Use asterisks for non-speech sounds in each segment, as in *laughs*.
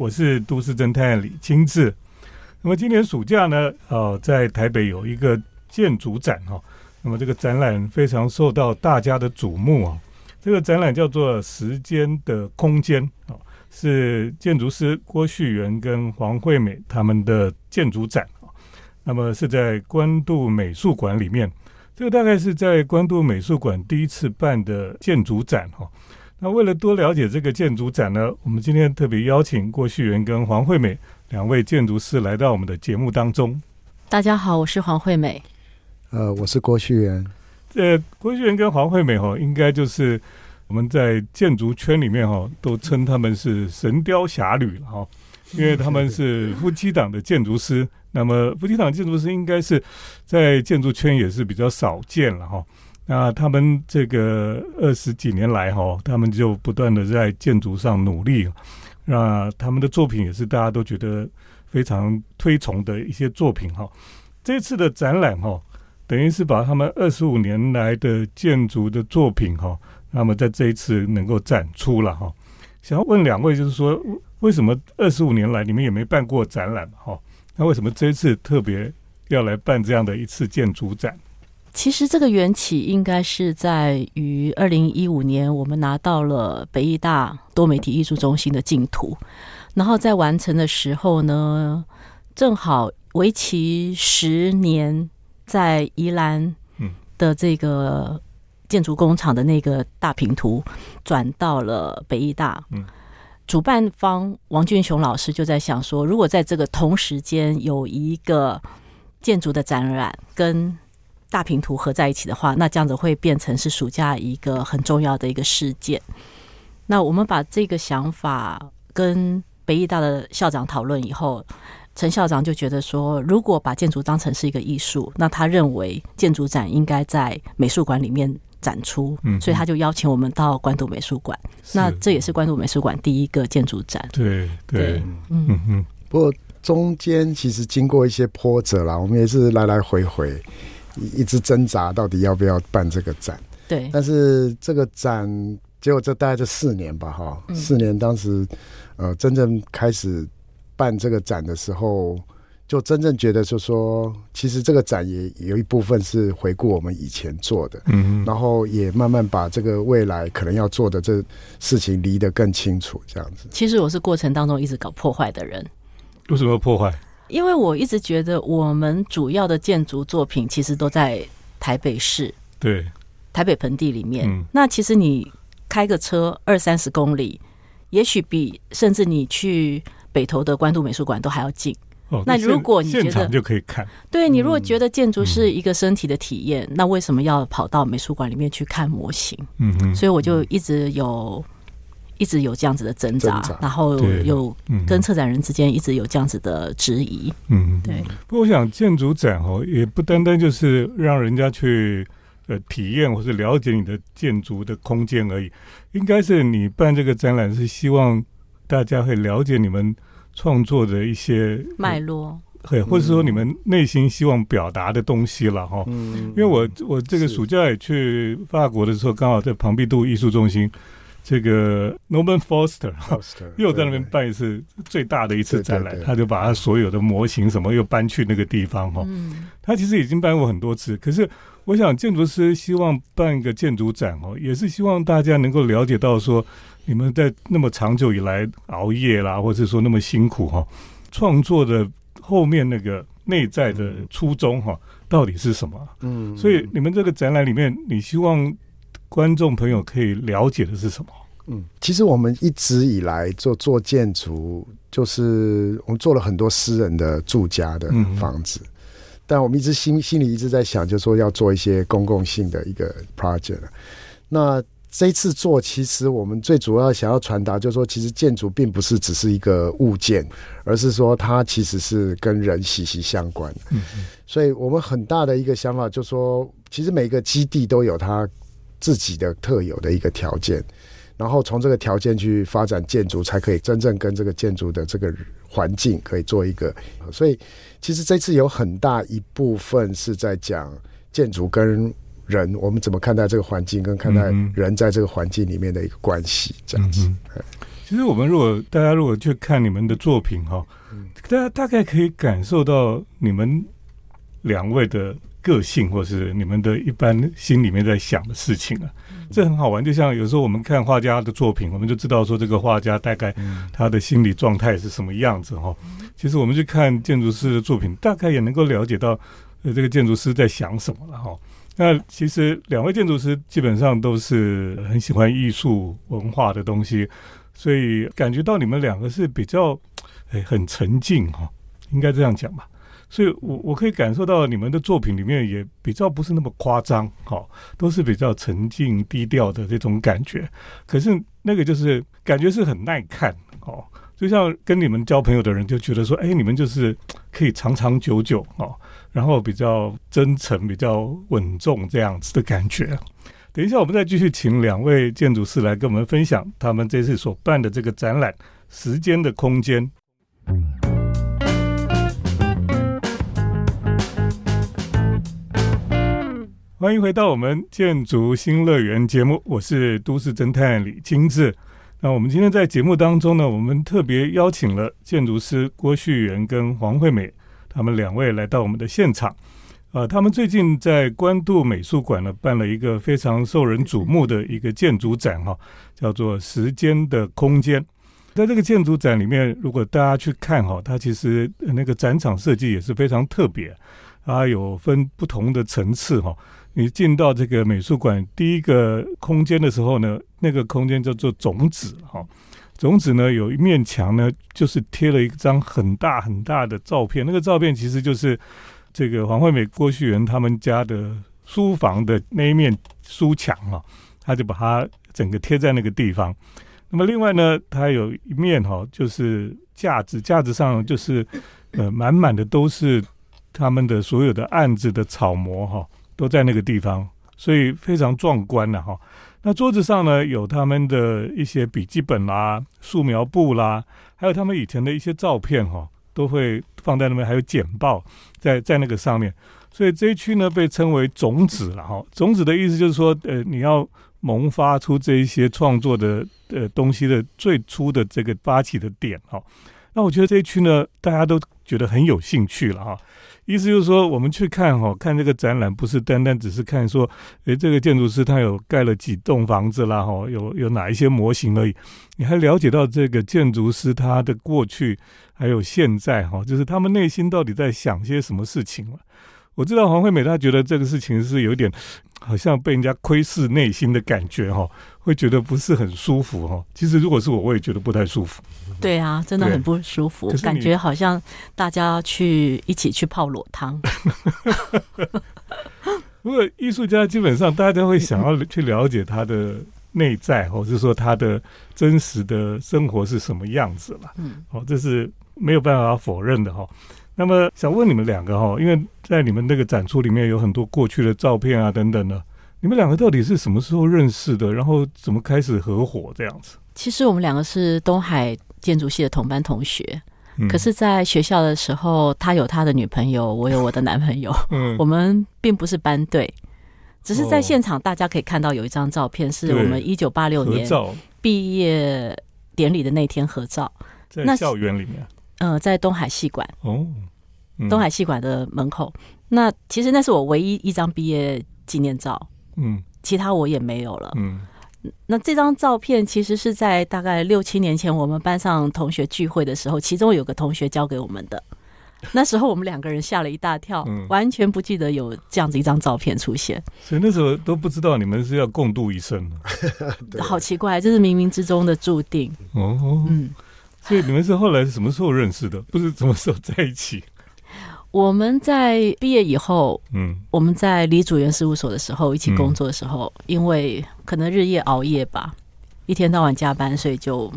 我是都市侦探李清志。那么今年暑假呢，呃，在台北有一个建筑展哈。那么这个展览非常受到大家的瞩目啊。这个展览叫做《时间的空间》哦，是建筑师郭旭元跟黄惠美他们的建筑展啊。那么是在关渡美术馆里面，这个大概是在关渡美术馆第一次办的建筑展哈。那为了多了解这个建筑展呢，我们今天特别邀请郭旭元跟黄惠美两位建筑师来到我们的节目当中。大家好，我是黄惠美。呃，我是郭旭元。呃郭旭元跟黄惠美哈，应该就是我们在建筑圈里面哈，都称他们是神雕侠侣了哈，*laughs* 因为他们是夫妻档的建筑师。那么夫妻档建筑师应该是在建筑圈也是比较少见了哈。那他们这个二十几年来哈，他们就不断的在建筑上努力，那他们的作品也是大家都觉得非常推崇的一些作品哈。这次的展览哈，等于是把他们二十五年来的建筑的作品哈，那么在这一次能够展出了哈。想要问两位，就是说为什么二十五年来你们也没办过展览哈？那为什么这一次特别要来办这样的一次建筑展？其实这个缘起应该是在于二零一五年，我们拿到了北艺大多媒体艺术中心的净土，然后在完成的时候呢，正好为期十年，在宜兰的这个建筑工厂的那个大平图转到了北艺大。嗯，主办方王俊雄老师就在想说，如果在这个同时间有一个建筑的展览跟大平图合在一起的话，那这样子会变成是暑假一个很重要的一个事件。那我们把这个想法跟北艺大的校长讨论以后，陈校长就觉得说，如果把建筑当成是一个艺术，那他认为建筑展应该在美术馆里面展出，所以他就邀请我们到关渡美术馆。那这也是关渡美术馆第一个建筑展。对对，嗯嗯。不过中间其实经过一些波折啦，我们也是来来回回。一直挣扎，到底要不要办这个展？对，但是这个展结果这大概这四年吧，哈，四年当时，呃，真正开始办这个展的时候，就真正觉得就说，其实这个展也有一部分是回顾我们以前做的，嗯，然后也慢慢把这个未来可能要做的这事情离得更清楚，这样子。其实我是过程当中一直搞破坏的人，为什么破坏？因为我一直觉得，我们主要的建筑作品其实都在台北市，对，台北盆地里面。那其实你开个车二三十公里，也许比甚至你去北投的关渡美术馆都还要近。哦，那如果你觉得就可以看，对你如果觉得建筑是一个身体的体验，那为什么要跑到美术馆里面去看模型？嗯嗯，所以我就一直有。一直有这样子的挣扎，然后有跟策展人之间一直有这样子的质疑。嗯，对。不过我想建筑展哦，也不单单就是让人家去呃体验或是了解你的建筑的空间而已，应该是你办这个展览是希望大家会了解你们创作的一些脉络，对，或者说你们内心希望表达的东西了哈。嗯，因为我我这个暑假也去法国的时候，刚好在庞毕度艺术中心。这个 Norman Foster *laughs* 又在那边办一次最大的一次展览，他就把他所有的模型什么又搬去那个地方哈。他其实已经办过很多次，可是我想建筑师希望办一个建筑展哦，也是希望大家能够了解到说，你们在那么长久以来熬夜啦，或者说那么辛苦哈，创作的后面那个内在的初衷哈，到底是什么？嗯，所以你们这个展览里面，你希望。观众朋友可以了解的是什么？嗯，其实我们一直以来做做建筑，就是我们做了很多私人的住家的房子，但我们一直心心里一直在想，就是说要做一些公共性的一个 project。那这一次做，其实我们最主要想要传达，就是说，其实建筑并不是只是一个物件，而是说它其实是跟人息息相关的。嗯嗯，所以我们很大的一个想法，就是说，其实每个基地都有它。自己的特有的一个条件，然后从这个条件去发展建筑，才可以真正跟这个建筑的这个环境可以做一个。所以，其实这次有很大一部分是在讲建筑跟人，我们怎么看待这个环境，跟看待人在这个环境里面的一个关系，这样子。其实我们如果大家如果去看你们的作品哈，大家大概可以感受到你们两位的个性，或是你们的一般心里面在想的事情啊，这很好玩。就像有时候我们看画家的作品，我们就知道说这个画家大概他的心理状态是什么样子哈。其实我们去看建筑师的作品，大概也能够了解到呃这个建筑师在想什么了哈。那其实两位建筑师基本上都是很喜欢艺术文化的东西，所以感觉到你们两个是比较哎很沉静哈，应该这样讲吧。所以我我可以感受到你们的作品里面也比较不是那么夸张哈，都是比较沉静低调的这种感觉。可是那个就是感觉是很耐看哦，就像跟你们交朋友的人就觉得说，哎，你们就是可以长长久久哦。然后比较真诚、比较稳重这样子的感觉。等一下，我们再继续请两位建筑师来跟我们分享他们这次所办的这个展览《时间的空间》。欢迎回到我们建筑新乐园节目，我是都市侦探李金志。那我们今天在节目当中呢，我们特别邀请了建筑师郭旭元跟黄惠美。他们两位来到我们的现场，呃，他们最近在关渡美术馆呢办了一个非常受人瞩目的一个建筑展，哈，叫做《时间的空间》。在这个建筑展里面，如果大家去看哈，它其实那个展场设计也是非常特别，它有分不同的层次哈。你进到这个美术馆第一个空间的时候呢，那个空间叫做种子哈。种子呢，有一面墙呢，就是贴了一张很大很大的照片。那个照片其实就是这个黄惠美、郭旭元他们家的书房的那一面书墙哈，他就把它整个贴在那个地方。那么另外呢，它有一面哈，就是架子，架子上就是呃满满的都是他们的所有的案子的草模哈，都在那个地方，所以非常壮观了哈。那桌子上呢，有他们的一些笔记本啦、素描簿啦，还有他们以前的一些照片哈，都会放在那边，还有简报在在那个上面。所以这一区呢，被称为种子了哈。种子的意思就是说，呃，你要萌发出这一些创作的呃东西的最初的这个发起的点哈。那我觉得这一区呢，大家都觉得很有兴趣了哈。意思就是说，我们去看哈，看这个展览，不是单单只是看说，诶，这个建筑师他有盖了几栋房子啦，哈，有有哪一些模型而已，你还了解到这个建筑师他的过去，还有现在哈，就是他们内心到底在想些什么事情了。我知道黄惠美她觉得这个事情是有点好像被人家窥视内心的感觉哈，会觉得不是很舒服哈。其实如果是我，我也觉得不太舒服。对啊，真的很不舒服，感觉好像大家去一起去泡裸汤。*laughs* 如果艺术家基本上大家会想要去了解他的内在，或者是说他的真实的生活是什么样子了。嗯，哦，这是没有办法否认的哈。那么想问你们两个哈，因为在你们那个展出里面有很多过去的照片啊等等的，你们两个到底是什么时候认识的？然后怎么开始合伙这样子？其实我们两个是东海。建筑系的同班同学，可是，在学校的时候，他有他的女朋友，我有我的男朋友，*laughs* 嗯。我们并不是班队，只是在现场，大家可以看到有一张照片，是我们一九八六年毕业典礼的那天合照，在校园里面，呃，在东海戏馆。哦，东海戏馆的门口。那其实那是我唯一一张毕业纪念照，嗯，其他我也没有了，嗯。那这张照片其实是在大概六七年前，我们班上同学聚会的时候，其中有个同学交给我们的。*laughs* 那时候我们两个人吓了一大跳，完全不记得有这样子一张照片出现。所以那时候都不知道你们是要共度一生，*laughs* 好奇怪，这是冥冥之中的注定。哦，嗯，所以你们是后来是什么时候认识的？不是什么时候在一起？我们在毕业以后，嗯，我们在李主任事务所的时候一起工作的时候，因为可能日夜熬夜吧，一天到晚加班，所以就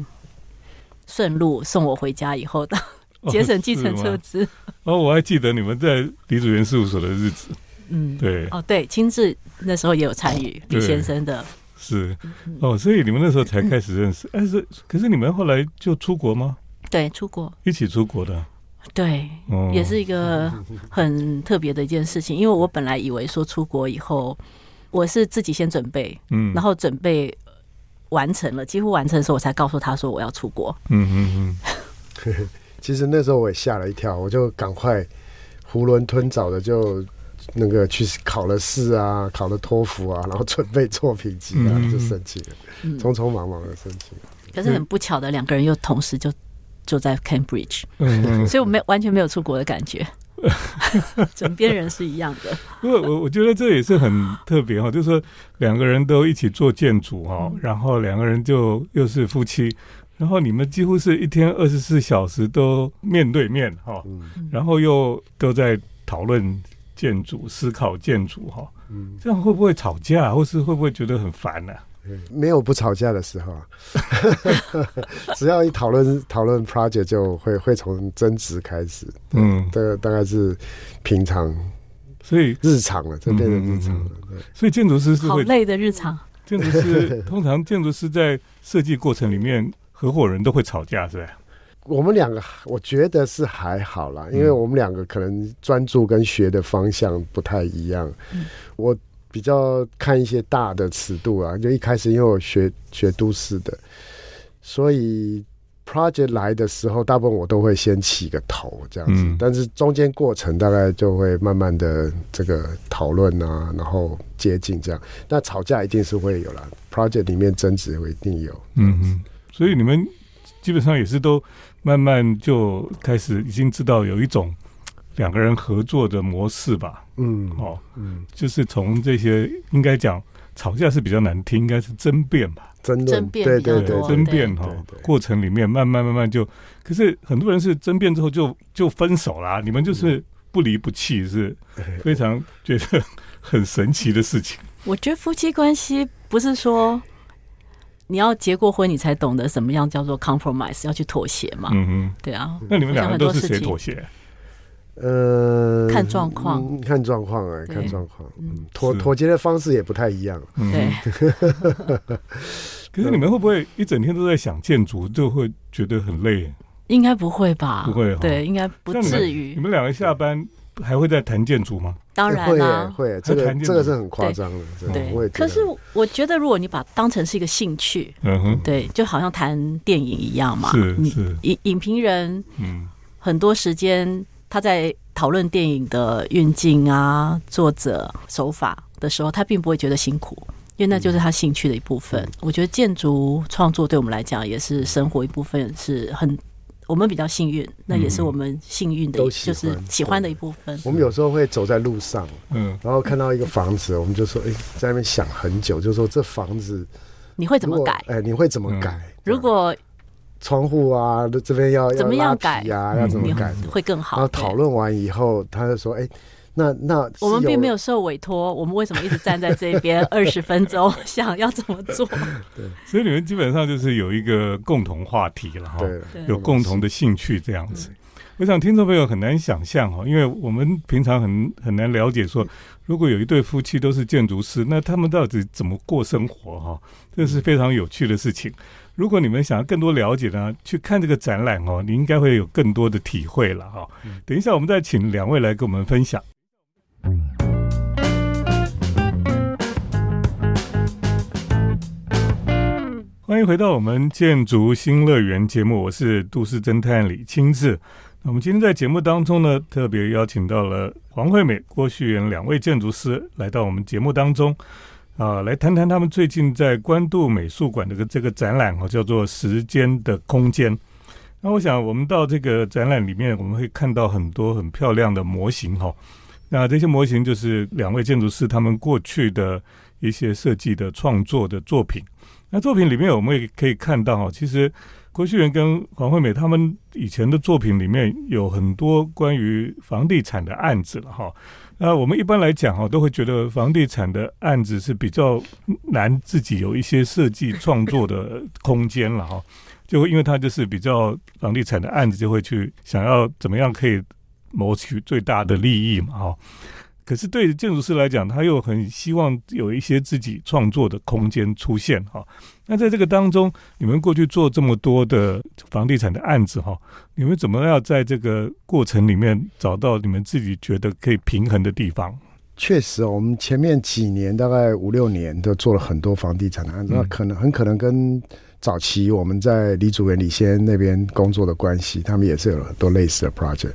顺路送我回家以后的，*laughs* 节省计程车资。哦，我还记得你们在李主任事务所的日子，嗯，对，哦，对，亲自那时候也有参与李先生的，是，哦，所以你们那时候才开始认识，但是可是你们后来就出国吗？对，出国，一起出国的。对，也是一个很特别的一件事情，因为我本来以为说出国以后，我是自己先准备，嗯，然后准备完成了，几乎完成的时候，我才告诉他说我要出国。嗯嗯嗯。*laughs* 其实那时候我也吓了一跳，我就赶快囫囵吞枣的就那个去考了试啊，考了托福啊，然后准备作品集啊，就申请了，匆匆忙忙的申请。可是很不巧的，两个人又同时就就在 Cambridge，*laughs* 所以我没完全没有出国的感觉。*laughs* 枕边人是一样的。不过我我觉得这也是很特别哈，就是说两个人都一起做建筑哈，然后两个人就又是夫妻。然后你们几乎是一天二十四小时都面对面哈，然后又都在讨论建筑、思考建筑哈，这样会不会吵架，或是会不会觉得很烦呢？没有不吵架的时候啊，*laughs* 只要一讨论讨论 project 就会会从争执开始，嗯，这大概是平常，所以日常了，这变成日常了。所以建筑师是好累的日常。建筑师通常建筑师在设计过程里面。合伙人都会吵架，是吧？我们两个我觉得是还好啦，因为我们两个可能专注跟学的方向不太一样。我比较看一些大的尺度啊，就一开始因为我学学都市的，所以 project 来的时候，大部分我都会先起个头这样子，但是中间过程大概就会慢慢的这个讨论啊，然后接近这样。那吵架一定是会有了，project 里面争执会一定有，嗯嗯。所以你们基本上也是都慢慢就开始已经知道有一种两个人合作的模式吧？嗯，哦，嗯，就是从这些应该讲吵架是比较难听，应该是争辩吧？争争辩对对对，争辩哈，过程里面慢慢慢慢就，可是很多人是争辩之后就就分手啦。你们就是不离不弃，是 *laughs* 非常觉得很神奇的事情。我觉得夫妻关系不是说。你要结过婚，你才懂得什么样叫做 compromise，要去妥协嘛。嗯嗯，对啊。那你们两个都是谁妥协？呃，看状况，看状况哎，看状况。嗯，妥妥协的方式也不太一样。对。*laughs* 可是你们会不会一整天都在想建筑，就会觉得很累？应该不会吧？不会。对，应该不至于。你们两个下班还会在谈建筑吗？当然啦，会这个这个是很夸张的，对。可是我觉得，如果你把当成是一个兴趣，嗯哼，对，就好像谈电影一样嘛。是是，影影评人，嗯，很多时间他在讨论电影的运镜啊、作者手法的时候，他并不会觉得辛苦，因为那就是他兴趣的一部分。我觉得建筑创作对我们来讲也是生活一部分，是很。我们比较幸运，那也是我们幸运的，就是喜欢的一部分。我们有时候会走在路上，嗯，然后看到一个房子，我们就说：“哎，在那边想很久，就说这房子你会怎么改？哎，你会怎么改？如果窗户啊，这边要怎么样改呀？要怎么改会更好？”然后讨论完以后，他就说：“哎。”那那我们并没有受委托，我们为什么一直站在这边 *laughs* 二十分钟，想要怎么做？*laughs* 对，所以你们基本上就是有一个共同话题了哈，有共同的兴趣这样子。我想听众朋友很难想象哈，因为我们平常很很难了解说，如果有一对夫妻都是建筑师，那他们到底怎么过生活哈？这是非常有趣的事情。如果你们想要更多了解呢，去看这个展览哦，你应该会有更多的体会了哈。等一下，我们再请两位来跟我们分享。欢迎回到我们建筑新乐园节目，我是都市侦探李清志。那我们今天在节目当中呢，特别邀请到了黄惠美、郭旭元两位建筑师来到我们节目当中，啊，来谈谈他们最近在关渡美术馆的这个展览哦，叫做《时间的空间》。那我想，我们到这个展览里面，我们会看到很多很漂亮的模型哈。那这些模型就是两位建筑师他们过去的一些设计的创作的作品。那作品里面我们也可以看到哈，其实郭旭元跟黄惠美他们以前的作品里面有很多关于房地产的案子了哈。那我们一般来讲哈，都会觉得房地产的案子是比较难自己有一些设计创作的空间了哈。就会因为他就是比较房地产的案子，就会去想要怎么样可以。谋取最大的利益嘛，哈。可是对建筑师来讲，他又很希望有一些自己创作的空间出现，哈。那在这个当中，你们过去做这么多的房地产的案子，哈，你们怎么要在这个过程里面找到你们自己觉得可以平衡的地方？确实，我们前面几年大概五六年都做了很多房地产的案子，那可能很可能跟早期我们在李主任、李先那边工作的关系，他们也是有很多类似的 project。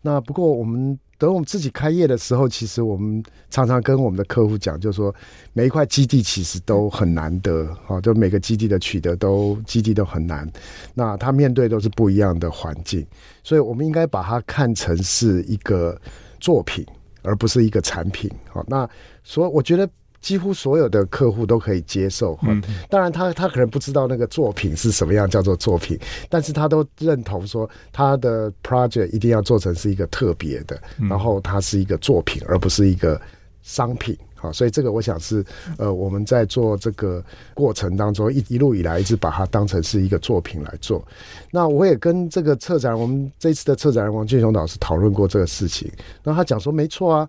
那不过我们等我们自己开业的时候，其实我们常常跟我们的客户讲，就是说每一块基地其实都很难得，哈，就每个基地的取得都基地都很难。那他面对都是不一样的环境，所以我们应该把它看成是一个作品。而不是一个产品，好，那所以我觉得几乎所有的客户都可以接受，嗯，当然他他可能不知道那个作品是什么样叫做作品，但是他都认同说他的 project 一定要做成是一个特别的，然后它是一个作品，而不是一个商品。好，所以这个我想是，呃，我们在做这个过程当中，一一路以来一直把它当成是一个作品来做。那我也跟这个策展，我们这次的策展人王俊雄老师讨论过这个事情。那他讲说，没错啊，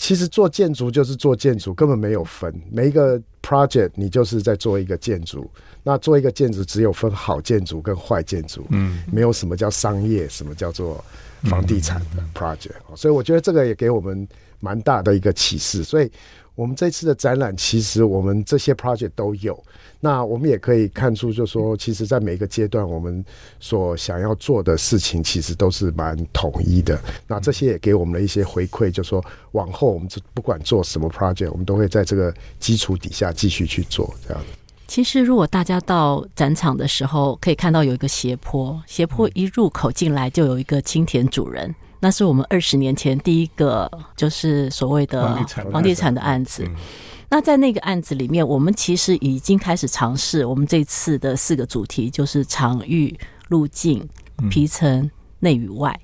其实做建筑就是做建筑，根本没有分每一个 project，你就是在做一个建筑。那做一个建筑，只有分好建筑跟坏建筑，嗯，没有什么叫商业，什么叫做房地产的 project。所以我觉得这个也给我们蛮大的一个启示。所以。我们这次的展览，其实我们这些 project 都有。那我们也可以看出，就说，其实，在每一个阶段，我们所想要做的事情，其实都是蛮统一的。那这些也给我们了一些回馈，就说，往后我们不管做什么 project，我们都会在这个基础底下继续去做。这样。其实，如果大家到展场的时候，可以看到有一个斜坡，斜坡一入口进来就有一个青田主人。那是我们二十年前第一个，就是所谓的房地产的案子。那在那个案子里面，我们其实已经开始尝试我们这次的四个主题，就是场域、路径、皮层、内与外。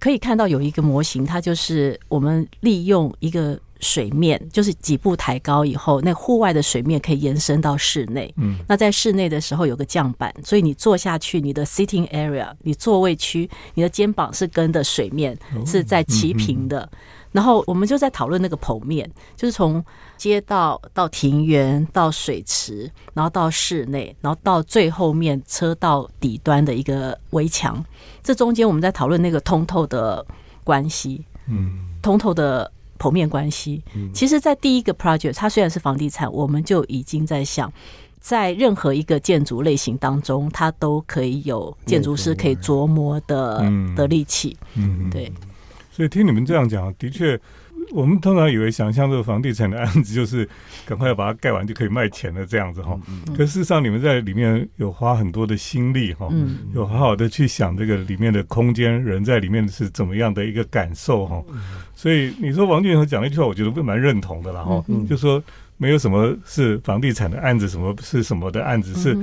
可以看到有一个模型，它就是我们利用一个。水面就是几步抬高以后，那户外的水面可以延伸到室内。嗯，那在室内的时候有个降板，所以你坐下去，你的 sitting area，你座位区，你的肩膀是跟的水面是在齐平的。然后我们就在讨论那个剖面，就是从街道到庭园到水池，然后到室内，然后到最后面车道底端的一个围墙。这中间我们在讨论那个通透的关系，嗯，通透的。剖面关系，其实，在第一个 project，它虽然是房地产，我们就已经在想，在任何一个建筑类型当中，它都可以有建筑师可以琢磨的的力气。嗯，对。所以听你们这样讲，的确。我们通常以为想象这个房地产的案子就是赶快要把它盖完就可以卖钱了这样子哈，可事实上你们在里面有花很多的心力哈，有好好的去想这个里面的空间，人在里面是怎么样的一个感受哈，所以你说王俊和讲了一句话，我觉得蛮认同的啦哈，就说没有什么是房地产的案子，什么是什么的案子，是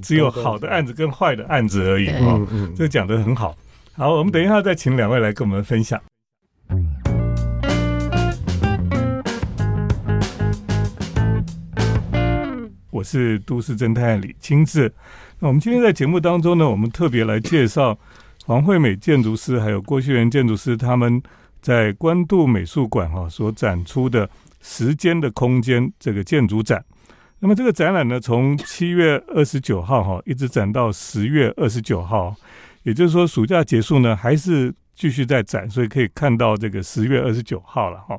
只有好的案子跟坏的案子而已哈，这讲的很好。好，我们等一下再请两位来跟我们分享。是都市侦探李清志。那我们今天在节目当中呢，我们特别来介绍黄惠美建筑师还有郭旭元建筑师他们在关渡美术馆哈所展出的“时间的空间”这个建筑展。那么这个展览呢，从七月二十九号哈一直展到十月二十九号，也就是说暑假结束呢，还是继续在展，所以可以看到这个十月二十九号了哈。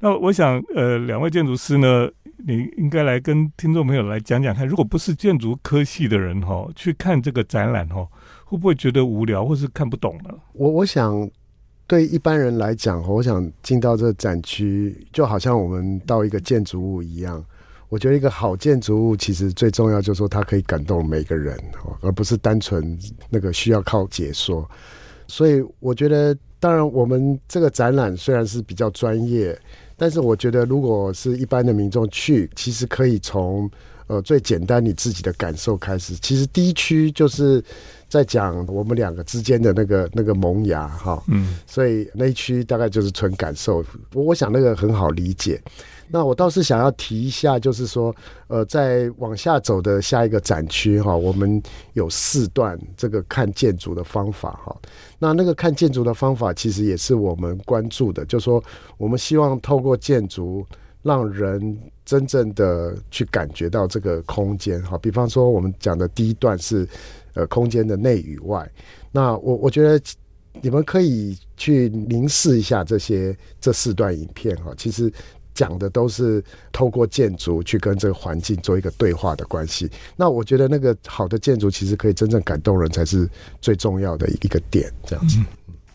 那我想呃，两位建筑师呢？你应该来跟听众朋友来讲讲看，如果不是建筑科系的人哈，去看这个展览哈，会不会觉得无聊或是看不懂呢？我我想，对一般人来讲，我想进到这个展区，就好像我们到一个建筑物一样。我觉得一个好建筑物，其实最重要就是说它可以感动每个人，而不是单纯那个需要靠解说。所以我觉得，当然我们这个展览虽然是比较专业。但是我觉得，如果是一般的民众去，其实可以从呃最简单你自己的感受开始。其实第一区就是在讲我们两个之间的那个那个萌芽哈，嗯，所以那一区大概就是纯感受。我我想那个很好理解。那我倒是想要提一下，就是说，呃，在往下走的下一个展区哈，我们有四段这个看建筑的方法哈。那那个看建筑的方法，其实也是我们关注的，就是说，我们希望透过建筑，让人真正的去感觉到这个空间哈。比方说，我们讲的第一段是，呃，空间的内与外。那我我觉得。你们可以去凝视一下这些这四段影片哈，其实讲的都是透过建筑去跟这个环境做一个对话的关系。那我觉得那个好的建筑其实可以真正感动人，才是最重要的一个点。这样子，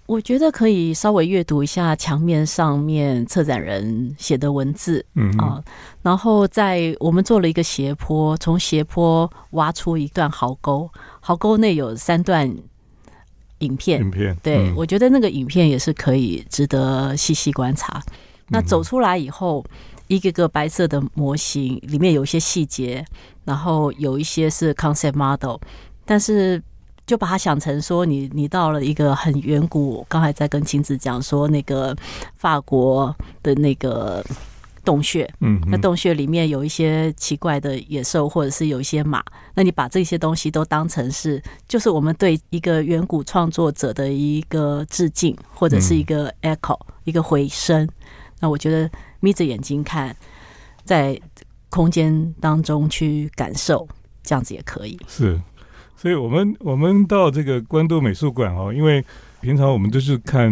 我觉得可以稍微阅读一下墙面上面策展人写的文字，嗯啊，然后在我们做了一个斜坡，从斜坡挖出一段壕沟，壕沟内有三段。影片，影片，对我觉得那个影片也是可以值得细细观察。那走出来以后，一个个白色的模型里面有一些细节，然后有一些是 concept model，但是就把它想成说，你你到了一个很远古，刚才在跟晴子讲说那个法国的那个。洞穴，嗯，那洞穴里面有一些奇怪的野兽，或者是有一些马。那你把这些东西都当成是，就是我们对一个远古创作者的一个致敬，或者是一个 echo，一个回声。那我觉得眯着眼睛看，在空间当中去感受，这样子也可以。是，所以我们我们到这个关渡美术馆哦，因为平常我们都是看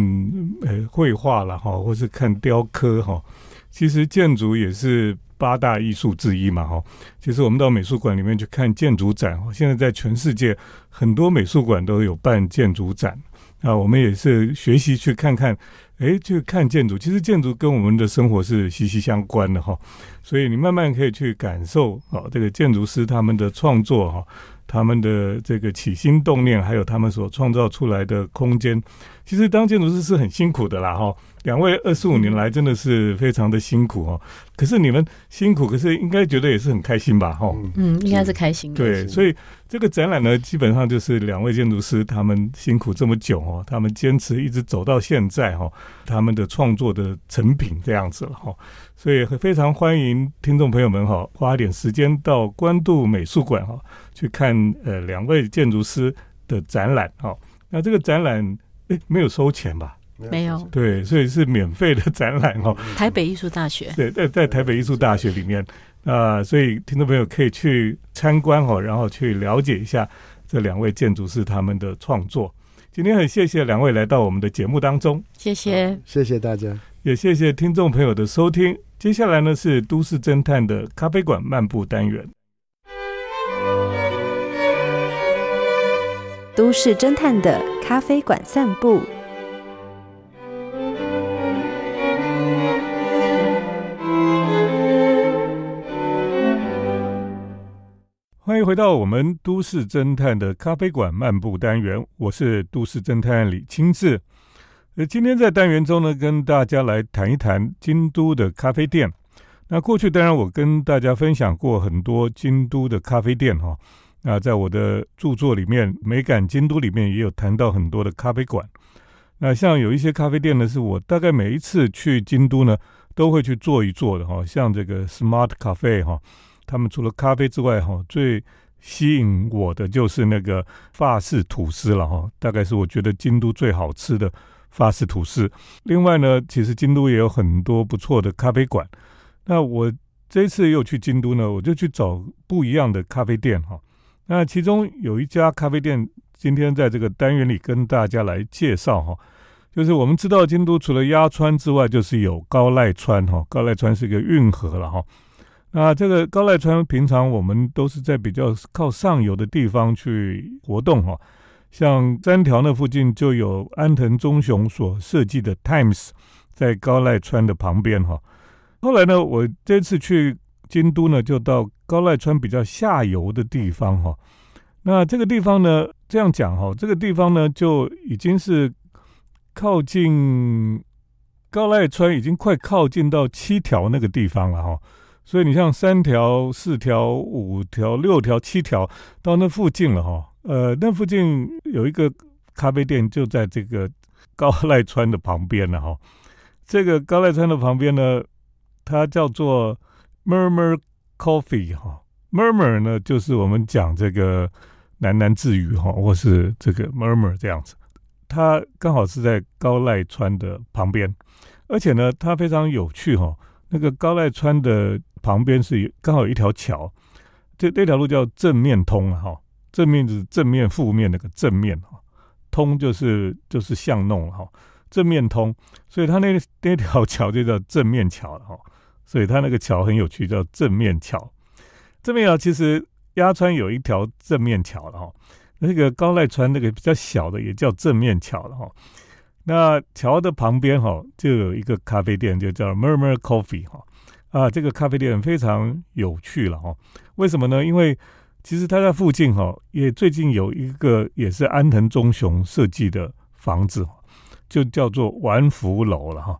呃绘画了哈，或是看雕刻哈。其实建筑也是八大艺术之一嘛，哈。其实我们到美术馆里面去看建筑展，现在在全世界很多美术馆都有办建筑展，啊，我们也是学习去看看，哎，去看建筑。其实建筑跟我们的生活是息息相关的哈，所以你慢慢可以去感受啊，这个建筑师他们的创作哈，他们的这个起心动念，还有他们所创造出来的空间。其实当建筑师是很辛苦的啦，哈。两位二十五年来真的是非常的辛苦哦，可是你们辛苦，可是应该觉得也是很开心吧？哈，嗯，应该是开心。对，所以这个展览呢，基本上就是两位建筑师他们辛苦这么久哦，他们坚持一直走到现在哈，他们的创作的成品这样子了哈，所以非常欢迎听众朋友们哈，花点时间到关渡美术馆哈去看呃两位建筑师的展览哈。那这个展览诶没有收钱吧？没有对，所以是免费的展览哦。台北艺术大学对，在在台北艺术大学里面啊，所以听众朋友可以去参观哦，然后去了解一下这两位建筑师他们的创作。今天很谢谢两位来到我们的节目当中，谢谢谢谢大家，也谢谢听众朋友的收听。接下来呢是都市侦探的咖啡馆漫步单元，都市侦探的咖啡馆散步。欢迎回到我们都市侦探的咖啡馆漫步单元，我是都市侦探李清志。呃，今天在单元中呢，跟大家来谈一谈京都的咖啡店。那过去当然我跟大家分享过很多京都的咖啡店哈。那在我的著作里面《美感京都》里面也有谈到很多的咖啡馆。那像有一些咖啡店呢，是我大概每一次去京都呢，都会去坐一坐的哈。像这个 Smart Cafe 哈。他们除了咖啡之外，哈，最吸引我的就是那个法式吐司了，哈，大概是我觉得京都最好吃的法式吐司。另外呢，其实京都也有很多不错的咖啡馆。那我这次又去京都呢，我就去找不一样的咖啡店，哈。那其中有一家咖啡店，今天在这个单元里跟大家来介绍，哈，就是我们知道京都除了鸭川之外，就是有高濑川，哈，高濑川是一个运河了，哈。那这个高濑川，平常我们都是在比较靠上游的地方去活动哈，像三条那附近就有安藤忠雄所设计的 Times，在高濑川的旁边哈。后来呢，我这次去京都呢，就到高濑川比较下游的地方哈。那这个地方呢，这样讲哈，这个地方呢就已经是靠近高濑川，已经快靠近到七条那个地方了哈。所以你像三条、四条、五条、六条、七条到那附近了哈，呃，那附近有一个咖啡店就在这个高濑川的旁边了哈。这个高濑川的旁边呢，它叫做 Murmur Coffee 哈，Murmur 呢就是我们讲这个喃喃自语哈，或是这个 Murmur 这样子。它刚好是在高濑川的旁边，而且呢，它非常有趣哈。那个高濑川的旁边是刚好有一条桥，这那条路叫正面通啊，哈，正面是正面、负面那个正面哈，通就是就是巷弄哈，正面通，所以它那那条桥就叫正面桥了哈，所以它那个桥很有趣，叫正面桥。正面桥其实鸭川有一条正面桥了哈，那个高赖川那个比较小的也叫正面桥了哈。那桥的旁边哈就有一个咖啡店，就叫 Murmur Coffee 哈。啊，这个咖啡店非常有趣了哈。为什么呢？因为其实它在附近哈也最近有一个也是安藤忠雄设计的房子，就叫做丸福楼了哈。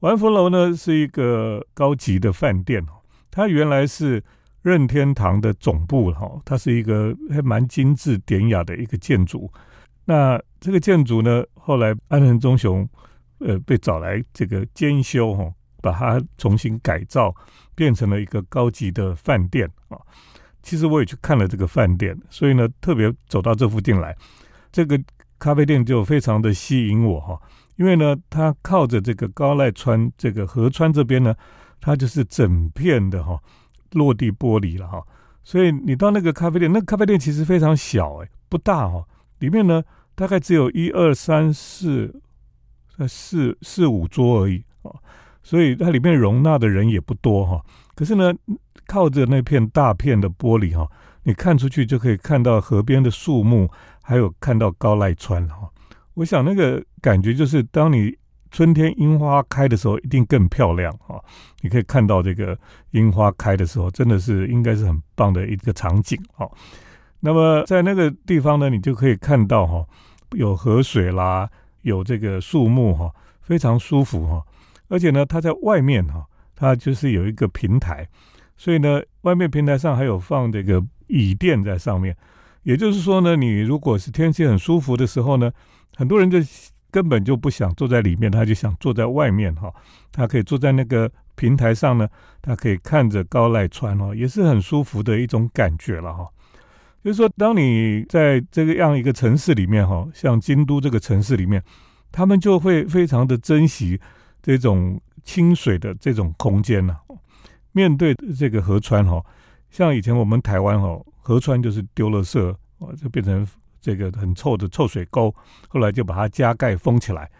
丸福楼呢是一个高级的饭店哦，它原来是。任天堂的总部哈，它是一个还蛮精致典雅的一个建筑。那这个建筑呢，后来安藤忠雄呃被找来这个兼修哈，把它重新改造，变成了一个高级的饭店啊。其实我也去看了这个饭店，所以呢，特别走到这附近来，这个咖啡店就非常的吸引我哈。因为呢，它靠着这个高濑川这个河川这边呢，它就是整片的哈。落地玻璃了哈，所以你到那个咖啡店，那个咖啡店其实非常小哎，不大哈，里面呢大概只有一二三四四四五桌而已啊，所以它里面容纳的人也不多哈。可是呢，靠着那片大片的玻璃哈，你看出去就可以看到河边的树木，还有看到高濑川哈。我想那个感觉就是当你。春天樱花开的时候一定更漂亮啊！你可以看到这个樱花开的时候，真的是应该是很棒的一个场景啊。那么在那个地方呢，你就可以看到哈，有河水啦，有这个树木哈，非常舒服哈。而且呢，它在外面哈，它就是有一个平台，所以呢，外面平台上还有放这个椅垫在上面。也就是说呢，你如果是天气很舒服的时候呢，很多人就。根本就不想坐在里面，他就想坐在外面哈。他可以坐在那个平台上呢，他可以看着高濑川哦，也是很舒服的一种感觉了哈。就是说，当你在这个样一个城市里面哈，像京都这个城市里面，他们就会非常的珍惜这种清水的这种空间呢。面对这个河川哈，像以前我们台湾哈，河川就是丢了色哦，就变成。这个很臭的臭水沟，后来就把它加盖封起来，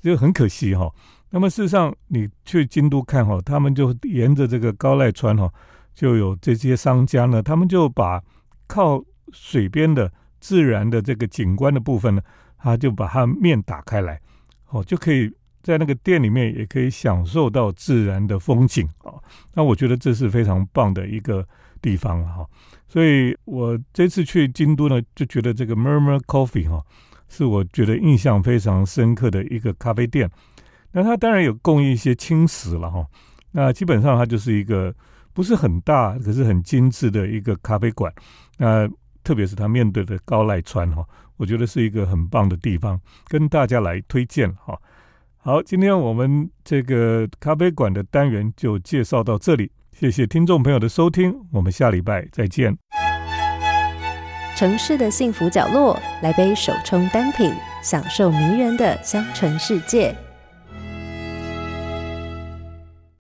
就很可惜哈。那么事实上，你去京都看哈，他们就沿着这个高濑川哈，就有这些商家呢，他们就把靠水边的自然的这个景观的部分呢，他就把它面打开来，哦，就可以在那个店里面也可以享受到自然的风景啊。那我觉得这是非常棒的一个地方哈。所以我这次去京都呢，就觉得这个 Murmur Coffee 哈，是我觉得印象非常深刻的一个咖啡店。那它当然有供应一些轻食了哈。那基本上它就是一个不是很大，可是很精致的一个咖啡馆。那特别是它面对的高濑川哈，我觉得是一个很棒的地方，跟大家来推荐哈。好，今天我们这个咖啡馆的单元就介绍到这里。谢谢听众朋友的收听，我们下礼拜再见。城市的幸福角落，来杯手冲单品，享受迷人的香醇世界。